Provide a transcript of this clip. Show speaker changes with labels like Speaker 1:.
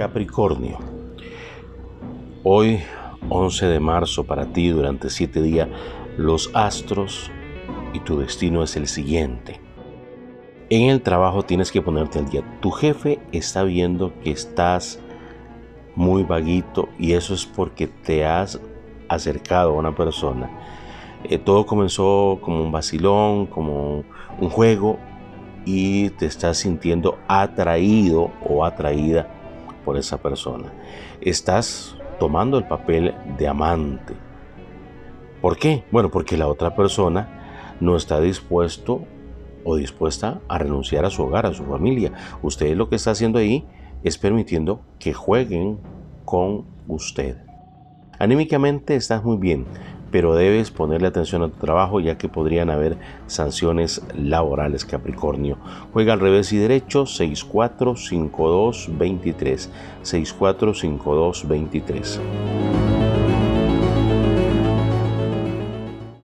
Speaker 1: Capricornio. Hoy, 11 de marzo, para ti, durante siete días, los astros y tu destino es el siguiente. En el trabajo tienes que ponerte al día. Tu jefe está viendo que estás muy vaguito y eso es porque te has acercado a una persona. Eh, todo comenzó como un vacilón, como un juego y te estás sintiendo atraído o atraída por esa persona. Estás tomando el papel de amante. ¿Por qué? Bueno, porque la otra persona no está dispuesto o dispuesta a renunciar a su hogar, a su familia. Usted lo que está haciendo ahí es permitiendo que jueguen con usted. Anímicamente estás muy bien, pero debes ponerle atención a tu trabajo ya que podrían haber sanciones laborales Capricornio. Juega al revés y derecho 645223 645223.